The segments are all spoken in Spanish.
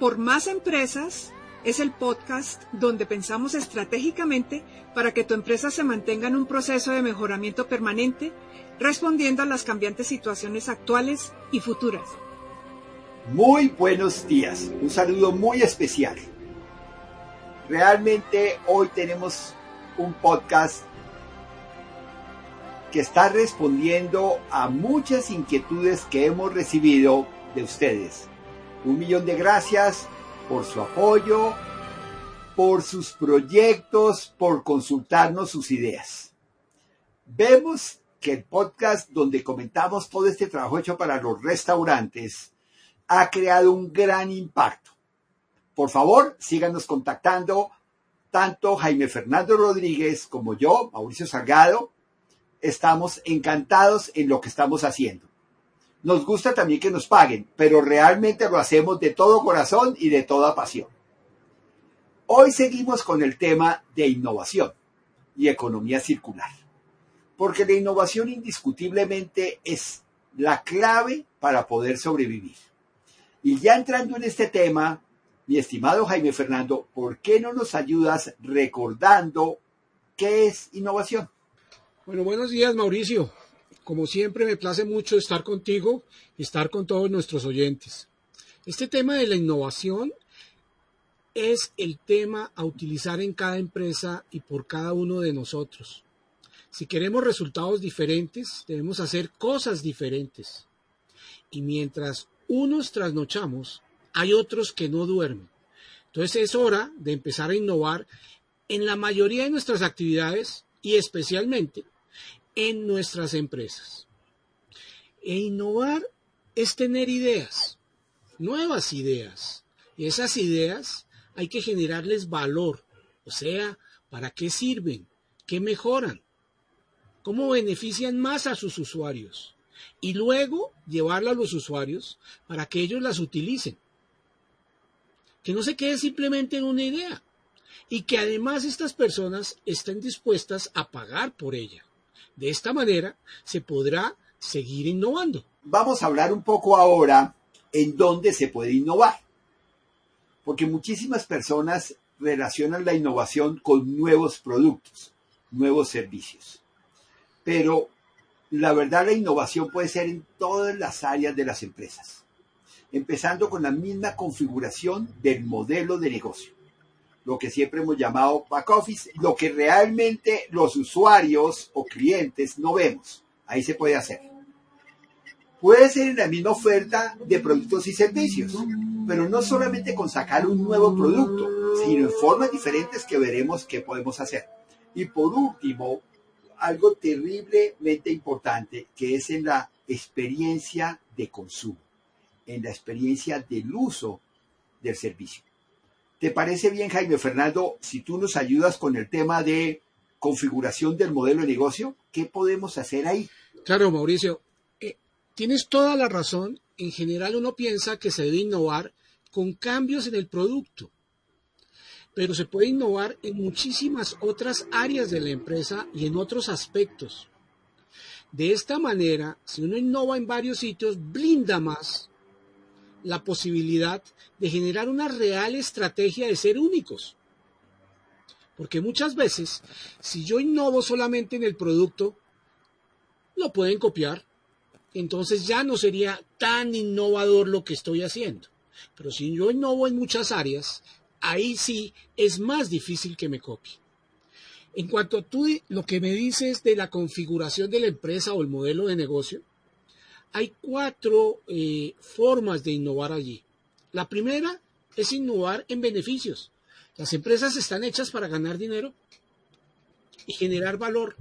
Por Más Empresas es el podcast donde pensamos estratégicamente para que tu empresa se mantenga en un proceso de mejoramiento permanente, respondiendo a las cambiantes situaciones actuales y futuras. Muy buenos días, un saludo muy especial. Realmente hoy tenemos un podcast que está respondiendo a muchas inquietudes que hemos recibido de ustedes. Un millón de gracias por su apoyo, por sus proyectos, por consultarnos sus ideas. Vemos que el podcast donde comentamos todo este trabajo hecho para los restaurantes ha creado un gran impacto. Por favor, síganos contactando tanto Jaime Fernando Rodríguez como yo, Mauricio Salgado. Estamos encantados en lo que estamos haciendo. Nos gusta también que nos paguen, pero realmente lo hacemos de todo corazón y de toda pasión. Hoy seguimos con el tema de innovación y economía circular, porque la innovación indiscutiblemente es la clave para poder sobrevivir. Y ya entrando en este tema, mi estimado Jaime Fernando, ¿por qué no nos ayudas recordando qué es innovación? Bueno, buenos días, Mauricio. Como siempre, me place mucho estar contigo y estar con todos nuestros oyentes. Este tema de la innovación es el tema a utilizar en cada empresa y por cada uno de nosotros. Si queremos resultados diferentes, debemos hacer cosas diferentes. Y mientras unos trasnochamos, hay otros que no duermen. Entonces es hora de empezar a innovar en la mayoría de nuestras actividades y especialmente en nuestras empresas. E innovar es tener ideas, nuevas ideas. Y esas ideas hay que generarles valor. O sea, ¿para qué sirven? ¿Qué mejoran? ¿Cómo benefician más a sus usuarios? Y luego llevarlas a los usuarios para que ellos las utilicen. Que no se quede simplemente en una idea. Y que además estas personas estén dispuestas a pagar por ella. De esta manera se podrá seguir innovando. Vamos a hablar un poco ahora en dónde se puede innovar. Porque muchísimas personas relacionan la innovación con nuevos productos, nuevos servicios. Pero la verdad la innovación puede ser en todas las áreas de las empresas, empezando con la misma configuración del modelo de negocio lo que siempre hemos llamado back office, lo que realmente los usuarios o clientes no vemos. Ahí se puede hacer. Puede ser en la misma oferta de productos y servicios, pero no solamente con sacar un nuevo producto, sino en formas diferentes que veremos qué podemos hacer. Y por último, algo terriblemente importante, que es en la experiencia de consumo, en la experiencia del uso del servicio. ¿Te parece bien, Jaime Fernando, si tú nos ayudas con el tema de configuración del modelo de negocio? ¿Qué podemos hacer ahí? Claro, Mauricio. Eh, tienes toda la razón. En general uno piensa que se debe innovar con cambios en el producto. Pero se puede innovar en muchísimas otras áreas de la empresa y en otros aspectos. De esta manera, si uno innova en varios sitios, blinda más la posibilidad de generar una real estrategia de ser únicos. Porque muchas veces, si yo innovo solamente en el producto, lo pueden copiar. Entonces ya no sería tan innovador lo que estoy haciendo. Pero si yo innovo en muchas áreas, ahí sí es más difícil que me copie. En cuanto a tú lo que me dices de la configuración de la empresa o el modelo de negocio, hay cuatro eh, formas de innovar allí. La primera es innovar en beneficios. Las empresas están hechas para ganar dinero y generar valor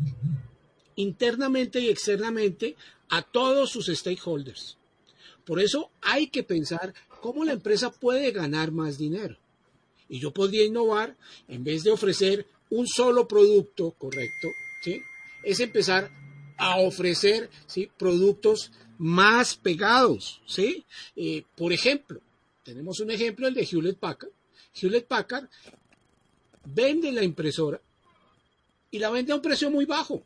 internamente y externamente a todos sus stakeholders. Por eso hay que pensar cómo la empresa puede ganar más dinero. Y yo podría innovar en vez de ofrecer un solo producto, correcto, ¿sí? es empezar a ofrecer ¿sí? productos más pegados, ¿sí? Eh, por ejemplo, tenemos un ejemplo, el de Hewlett Packard. Hewlett Packard vende la impresora y la vende a un precio muy bajo.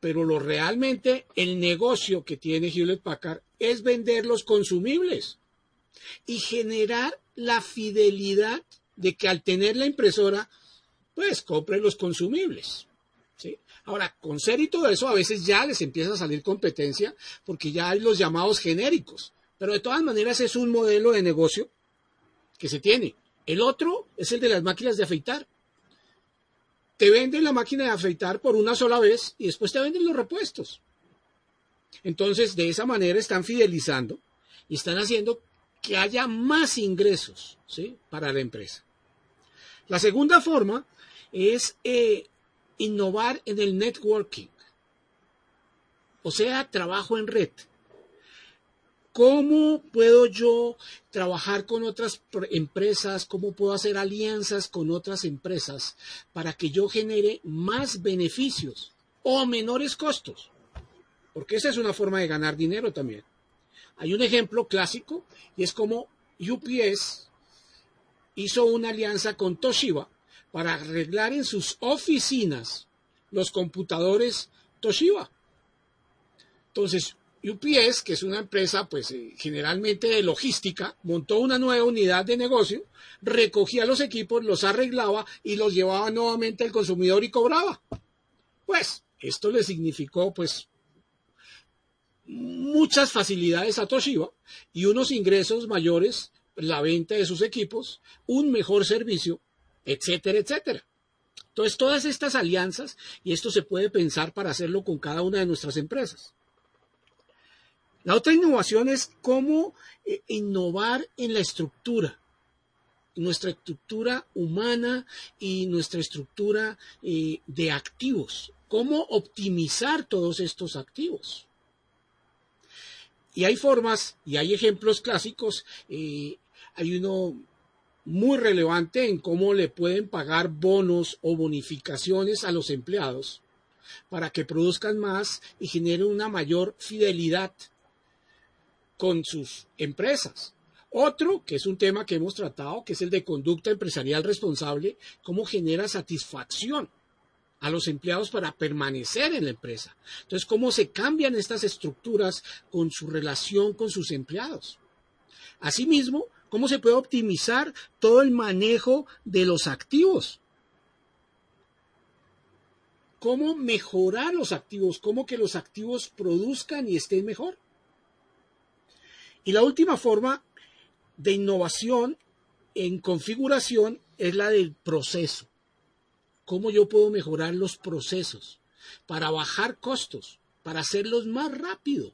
Pero lo realmente el negocio que tiene Hewlett Packard es vender los consumibles. y generar la fidelidad de que al tener la impresora, pues compren los consumibles. Ahora, con ser y todo eso, a veces ya les empieza a salir competencia porque ya hay los llamados genéricos. Pero de todas maneras es un modelo de negocio que se tiene. El otro es el de las máquinas de afeitar. Te venden la máquina de afeitar por una sola vez y después te venden los repuestos. Entonces, de esa manera están fidelizando y están haciendo que haya más ingresos ¿sí? para la empresa. La segunda forma es eh, innovar en el networking, o sea, trabajo en red. ¿Cómo puedo yo trabajar con otras empresas? ¿Cómo puedo hacer alianzas con otras empresas para que yo genere más beneficios o menores costos? Porque esa es una forma de ganar dinero también. Hay un ejemplo clásico y es como UPS hizo una alianza con Toshiba para arreglar en sus oficinas los computadores Toshiba. Entonces, UPS, que es una empresa pues eh, generalmente de logística, montó una nueva unidad de negocio, recogía los equipos, los arreglaba y los llevaba nuevamente al consumidor y cobraba. Pues esto le significó pues muchas facilidades a Toshiba y unos ingresos mayores, la venta de sus equipos, un mejor servicio, etcétera, etcétera. Entonces, todas estas alianzas, y esto se puede pensar para hacerlo con cada una de nuestras empresas. La otra innovación es cómo eh, innovar en la estructura, nuestra estructura humana y nuestra estructura eh, de activos. Cómo optimizar todos estos activos. Y hay formas y hay ejemplos clásicos. Eh, hay uno muy relevante en cómo le pueden pagar bonos o bonificaciones a los empleados para que produzcan más y generen una mayor fidelidad con sus empresas. Otro, que es un tema que hemos tratado, que es el de conducta empresarial responsable, cómo genera satisfacción a los empleados para permanecer en la empresa. Entonces, cómo se cambian estas estructuras con su relación con sus empleados. Asimismo, cómo se puede optimizar todo el manejo de los activos. Cómo mejorar los activos, cómo que los activos produzcan y estén mejor. Y la última forma de innovación en configuración es la del proceso. ¿Cómo yo puedo mejorar los procesos para bajar costos, para hacerlos más rápido?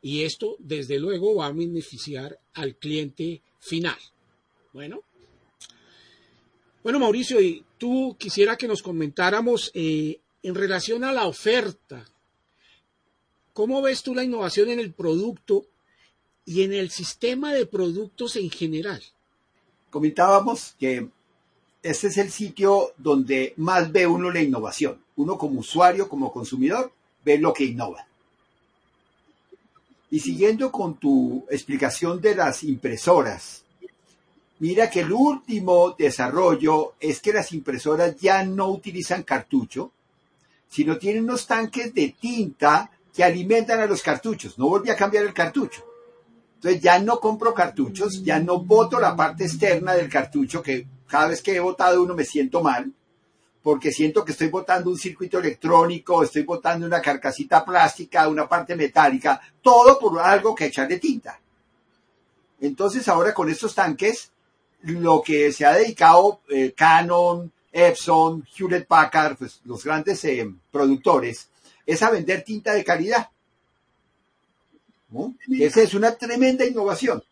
Y esto, desde luego, va a beneficiar al cliente final. Bueno. Bueno, Mauricio, y tú quisiera que nos comentáramos eh, en relación a la oferta. ¿Cómo ves tú la innovación en el producto y en el sistema de productos en general. Comentábamos que este es el sitio donde más ve uno la innovación. Uno como usuario, como consumidor, ve lo que innova. Y siguiendo con tu explicación de las impresoras, mira que el último desarrollo es que las impresoras ya no utilizan cartucho, sino tienen unos tanques de tinta que alimentan a los cartuchos. No volví a cambiar el cartucho. Entonces ya no compro cartuchos, ya no boto la parte externa del cartucho, que cada vez que he botado uno me siento mal, porque siento que estoy botando un circuito electrónico, estoy botando una carcasita plástica, una parte metálica, todo por algo que echarle tinta. Entonces ahora con estos tanques, lo que se ha dedicado eh, Canon, Epson, Hewlett Packard, pues, los grandes eh, productores, es a vender tinta de calidad. Esa es una tremenda innovación.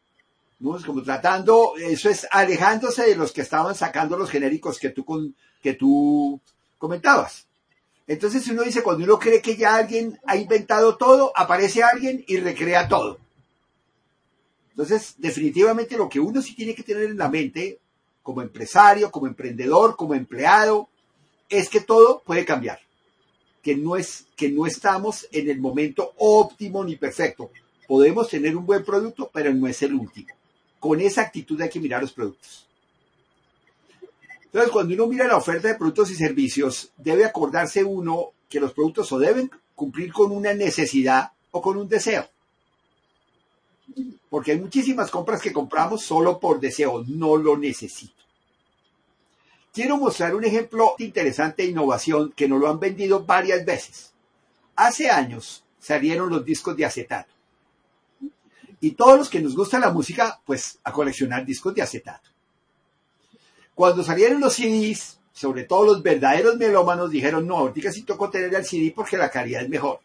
¿No? Es como tratando, eso es alejándose de los que estaban sacando los genéricos que tú, que tú comentabas. Entonces uno dice, cuando uno cree que ya alguien ha inventado todo, aparece alguien y recrea todo. Entonces, definitivamente lo que uno sí tiene que tener en la mente, como empresario, como emprendedor, como empleado, es que todo puede cambiar. Que no es, que no estamos en el momento óptimo ni perfecto podemos tener un buen producto, pero no es el último. Con esa actitud hay que mirar los productos. Entonces, cuando uno mira la oferta de productos y servicios, debe acordarse uno que los productos o deben cumplir con una necesidad o con un deseo. porque hay muchísimas compras que compramos solo por deseo, no lo necesito. Quiero mostrar un ejemplo interesante de innovación que nos lo han vendido varias veces. Hace años salieron los discos de acetato. Y todos los que nos gusta la música, pues a coleccionar discos de acetato. Cuando salieron los CDs, sobre todo los verdaderos melómanos dijeron, no, ahorita sí tocó tener el CD porque la calidad es mejor.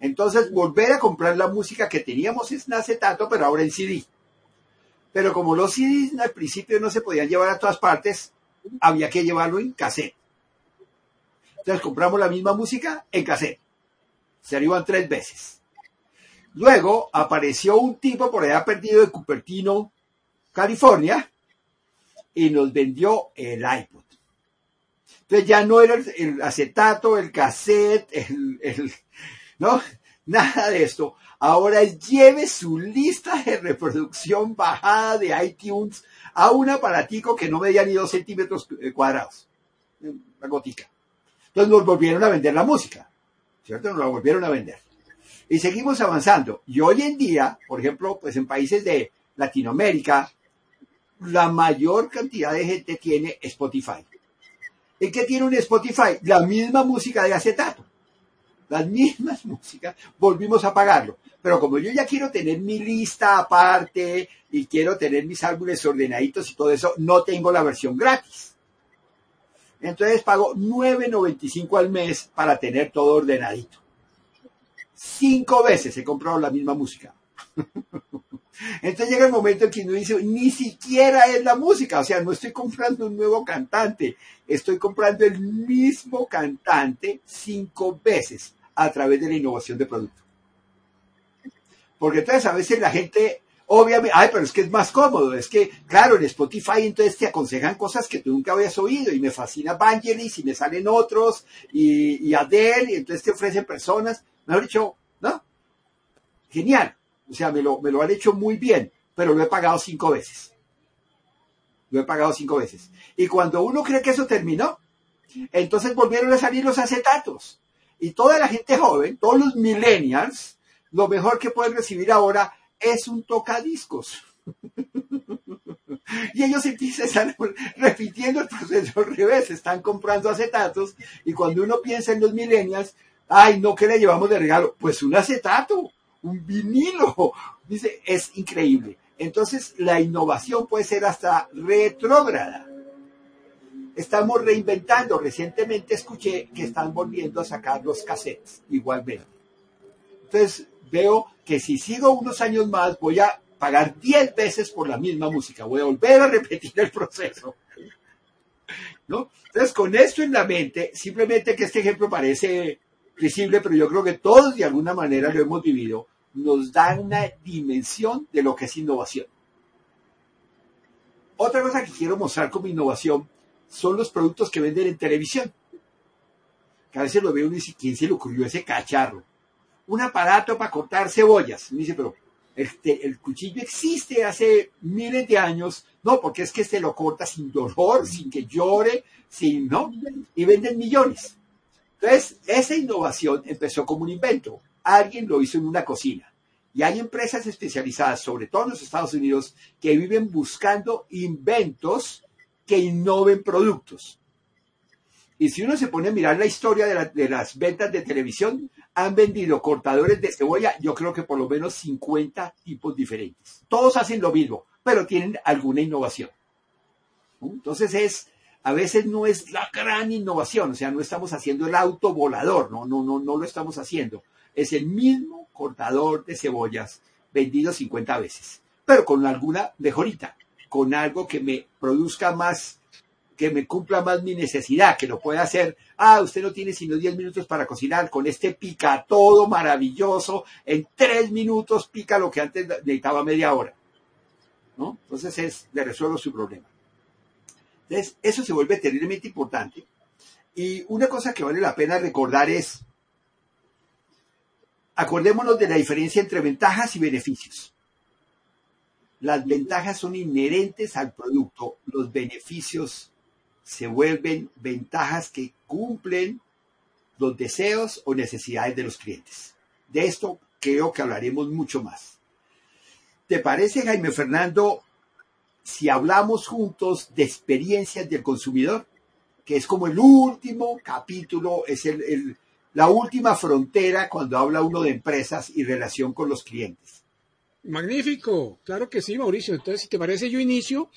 Entonces, volver a comprar la música que teníamos en acetato, pero ahora en CD. Pero como los CDs al principio no se podían llevar a todas partes, había que llevarlo en cassette. Entonces compramos la misma música en cassette. Se arriban tres veces. Luego apareció un tipo por allá perdido de Cupertino, California, y nos vendió el iPod. Entonces ya no era el, acetato, el cassette, el, ¿no? Nada de esto. Ahora lleve su lista de reproducción bajada de iTunes a un aparatico que no medía ni dos centímetros eh, cuadrados. Una gotica. Entonces nos volvieron a vender la música. ¿Cierto? Nos la volvieron a vender. Y seguimos avanzando. Y hoy en día, por ejemplo, pues en países de Latinoamérica, la mayor cantidad de gente tiene Spotify. ¿Y qué tiene un Spotify? La misma música de acetato. Las mismas músicas, volvimos a pagarlo. Pero como yo ya quiero tener mi lista aparte y quiero tener mis álbumes ordenaditos y todo eso, no tengo la versión gratis. Entonces pago 9.95 al mes para tener todo ordenadito. Cinco veces he comprado la misma música. Entonces llega el momento en que uno dice, ni siquiera es la música, o sea, no estoy comprando un nuevo cantante, estoy comprando el mismo cantante cinco veces a través de la innovación de producto. Porque entonces a veces la gente, obviamente, ay, pero es que es más cómodo, es que, claro, en Spotify entonces te aconsejan cosas que tú nunca habías oído y me fascina Vangelis y me salen otros y, y Adele y entonces te ofrecen personas, mejor dicho, ¿no? Genial. O sea, me lo, me lo han hecho muy bien, pero lo he pagado cinco veces. Lo he pagado cinco veces. Y cuando uno cree que eso terminó, entonces volvieron a salir los acetatos. Y toda la gente joven, todos los millennials, lo mejor que pueden recibir ahora es un tocadiscos. y ellos están repitiendo el proceso al revés, están comprando acetatos y cuando uno piensa en los millennials, ay, no, ¿qué le llevamos de regalo? Pues un acetato un vinilo. Dice, es increíble. Entonces, la innovación puede ser hasta retrógrada. Estamos reinventando. Recientemente escuché que están volviendo a sacar los cassettes igualmente. Entonces, veo que si sigo unos años más, voy a pagar 10 veces por la misma música. Voy a volver a repetir el proceso. ¿No? Entonces, con esto en la mente, simplemente que este ejemplo parece visible, pero yo creo que todos de alguna manera lo hemos vivido, nos da una dimensión de lo que es innovación. Otra cosa que quiero mostrar como innovación son los productos que venden en televisión. Que a veces lo veo uno y dice, ¿quién se le ocurrió ese cacharro? Un aparato para cortar cebollas. Me dice, pero este, el cuchillo existe hace miles de años. No, porque es que se lo corta sin dolor, sin que llore, sin, ¿no? Y venden millones. Entonces, esa innovación empezó como un invento. Alguien lo hizo en una cocina. Y hay empresas especializadas, sobre todo en los Estados Unidos, que viven buscando inventos que innoven productos. Y si uno se pone a mirar la historia de, las ventas de televisión, han vendido cortadores de cebolla, yo creo que por lo menos 50 tipos diferentes. Todos hacen lo mismo, pero tienen alguna innovación. Entonces es a veces no es la gran innovación, o sea, no estamos haciendo el auto volador, no, no, no, no lo estamos haciendo. Es el mismo cortador de cebollas vendido 50 veces, pero con alguna mejorita, con algo que me produzca más, que me cumpla más mi necesidad, que lo pueda hacer. Ah, usted no tiene sino 10 minutos para cocinar, con este pica todo maravilloso, en 3 minutos pica lo que antes necesitaba media hora. ¿No? Entonces es, le resuelvo su problema. Entonces, eso se vuelve terriblemente importante. Y una cosa que vale la pena recordar es, acordémonos de la diferencia entre ventajas y beneficios. Las ventajas son inherentes al producto, los beneficios se vuelven ventajas que cumplen los deseos o necesidades de los clientes. De esto creo que hablaremos mucho más. ¿Te parece, Jaime Fernando, si hablamos juntos de experiencias del consumidor? Que es como el último capítulo, es el, la última frontera cuando habla uno de empresas y relación con los clientes. Magnífico, claro que sí, Mauricio. Entonces, si te parece, yo inicio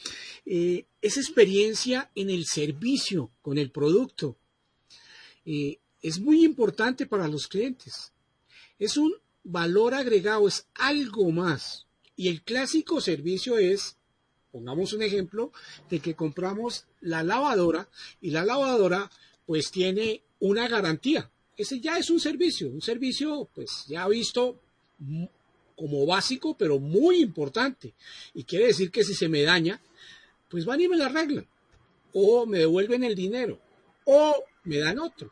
eh, esa experiencia en el servicio con el producto. Eh, es muy importante para los clientes. Es un valor agregado, es algo más. Y el clásico servicio es, pongamos un ejemplo, de que compramos la lavadora y la lavadora pues tiene una garantía. Ese ya es un servicio, un servicio pues ya visto como básico, pero muy importante. Y quiere decir que si se me daña, pues van y me la arreglan. O me devuelven el dinero. O me dan otro.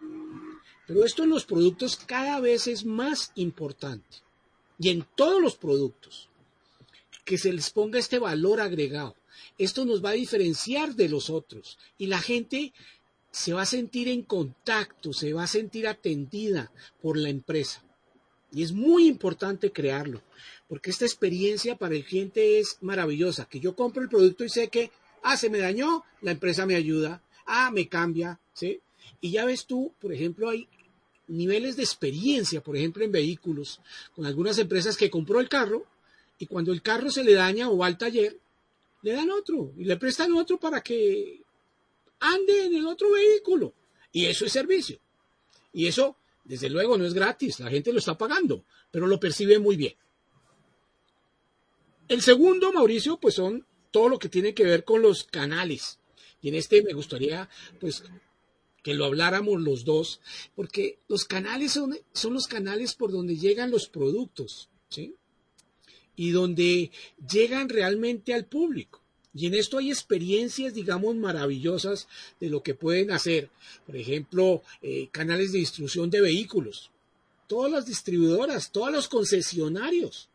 Pero esto en los productos cada vez es más importante. Y en todos los productos. Que se les ponga este valor agregado. Esto nos va a diferenciar de los otros. Y la gente se va a sentir en contacto, se va a sentir atendida por la empresa. Y es muy importante crearlo, porque esta experiencia para el cliente es maravillosa, que yo compro el producto y sé que, ah, se me dañó, la empresa me ayuda, ah, me cambia, ¿sí? Y ya ves tú, por ejemplo, hay niveles de experiencia, por ejemplo, en vehículos, con algunas empresas que compró el carro y cuando el carro se le daña o va al taller, le dan otro y le prestan otro para que ande en el otro vehículo. Y eso es servicio. Y eso desde luego no es gratis, la gente lo está pagando, pero lo percibe muy bien. El segundo, Mauricio, pues son todo lo que tiene que ver con los canales. Y en este me gustaría, pues, que lo habláramos los dos, porque los canales son, son los canales por donde llegan los productos, ¿sí? Y donde llegan realmente al público. Y en esto hay experiencias, digamos, maravillosas de lo que pueden hacer. Por ejemplo, eh, canales de distribución de vehículos. Todas las distribuidoras, todos los concesionarios.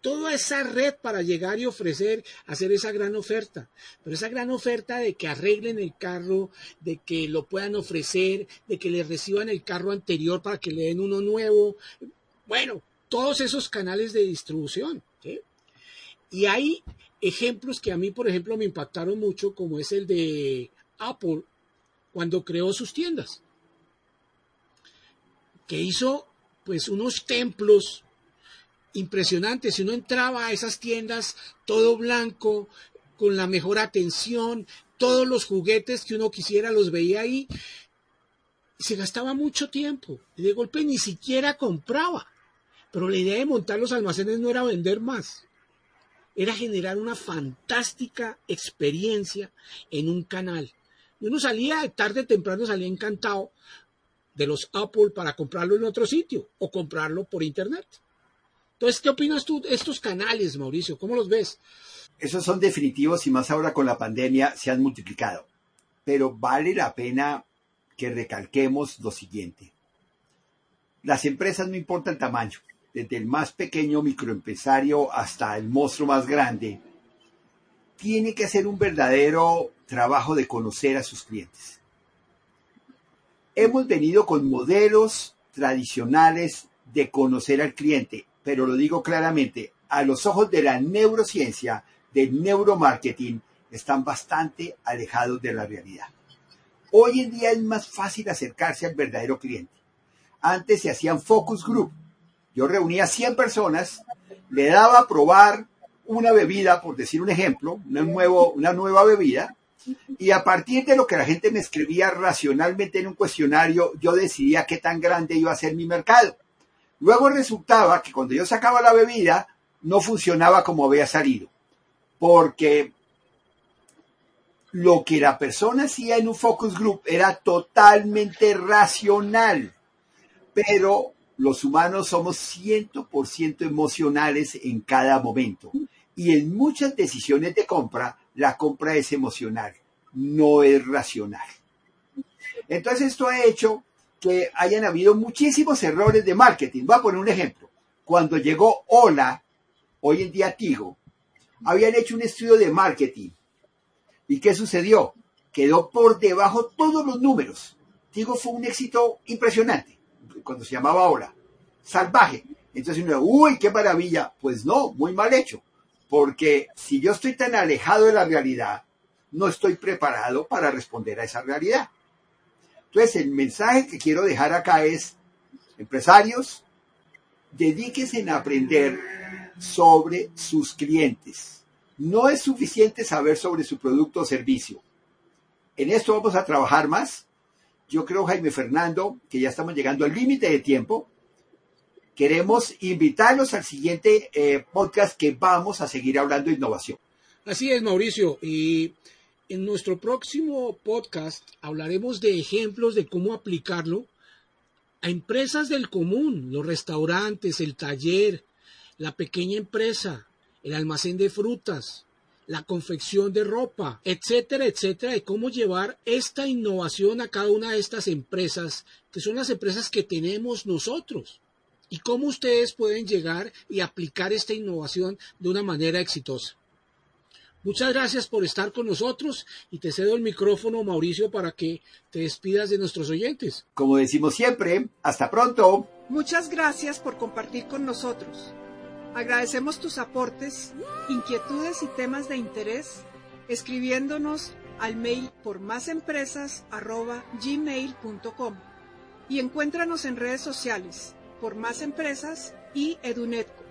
Toda esa red para llegar y ofrecer, hacer esa gran oferta. Pero esa gran oferta de que arreglen el carro, de que lo puedan ofrecer, de que le reciban el carro anterior para que le den uno nuevo. Bueno, todos esos canales de distribución. Y hay ejemplos que a mí, por ejemplo, me impactaron mucho, como es el de Apple cuando creó sus tiendas, que hizo pues unos templos impresionantes. Si uno entraba a esas tiendas todo blanco, con la mejor atención, todos los juguetes que uno quisiera los veía ahí, se gastaba mucho tiempo. Y de golpe ni siquiera compraba. Pero la idea de montar los almacenes no era vender más era generar una fantástica experiencia en un canal. Y uno salía tarde o temprano, salía encantado de los Apple para comprarlo en otro sitio o comprarlo por internet. Entonces, ¿qué opinas tú de estos canales, Mauricio? ¿Cómo los ves? Esos son definitivos y más ahora con la pandemia se han multiplicado. Pero vale la pena que recalquemos lo siguiente. Las empresas no importa el tamaño, desde el más pequeño microempresario hasta el monstruo más grande, tiene que hacer un verdadero trabajo de conocer a sus clientes. Hemos venido con modelos tradicionales de conocer al cliente, pero lo digo claramente, a los ojos de la neurociencia, del neuromarketing, están bastante alejados de la realidad. Hoy en día es más fácil acercarse al verdadero cliente. Antes se hacían focus group, yo reunía 100 personas, le daba a probar una bebida, por decir un ejemplo, una, una nueva bebida, y a partir de lo que la gente me escribía racionalmente en un cuestionario, yo decidía qué tan grande iba a ser mi mercado. Luego resultaba que cuando yo sacaba la bebida, no funcionaba como había salido, porque lo que la persona hacía en un focus group era totalmente racional, pero los humanos somos 100% emocionales en cada momento. Y en muchas decisiones de compra, la compra es emocional, no es racional. Entonces esto ha hecho que hayan habido muchísimos errores de marketing. Voy a poner un ejemplo. Cuando llegó Hola, hoy en día Tigo, habían hecho un estudio de marketing. ¿Y qué sucedió? Quedó por debajo todos los números. Tigo fue un éxito impresionante cuando se llamaba ahora, salvaje. Entonces uno, uy, qué maravilla. Pues no, muy mal hecho. porque si yo estoy tan alejado de la realidad, no estoy preparado para responder a esa realidad. Entonces, el mensaje que quiero dejar acá es, empresarios, dedíquense en aprender sobre sus clientes. No es suficiente saber sobre su producto o servicio. En esto vamos a trabajar más. Yo creo, Jaime Fernando, que ya estamos llegando al límite de tiempo. Queremos invitarlos al siguiente eh, podcast que vamos a seguir hablando de innovación. Así es, Mauricio. Y en nuestro próximo podcast hablaremos de ejemplos de cómo aplicarlo a empresas del común, los restaurantes, el taller, la pequeña empresa, el almacén de frutas, la confección de ropa, etcétera, etcétera, de cómo llevar esta innovación a cada una de estas empresas, que son las empresas que tenemos nosotros, y cómo ustedes pueden llegar y aplicar esta innovación de una manera exitosa. Muchas gracias por estar con nosotros y te cedo el micrófono, Mauricio, para que te despidas de nuestros oyentes. Como decimos siempre, hasta pronto. Muchas gracias por compartir con nosotros. Agradecemos tus aportes, inquietudes y temas de interés escribiéndonos al mail por másempresas.gmail.com y encuéntranos en redes sociales por Más Empresas y Edunetco.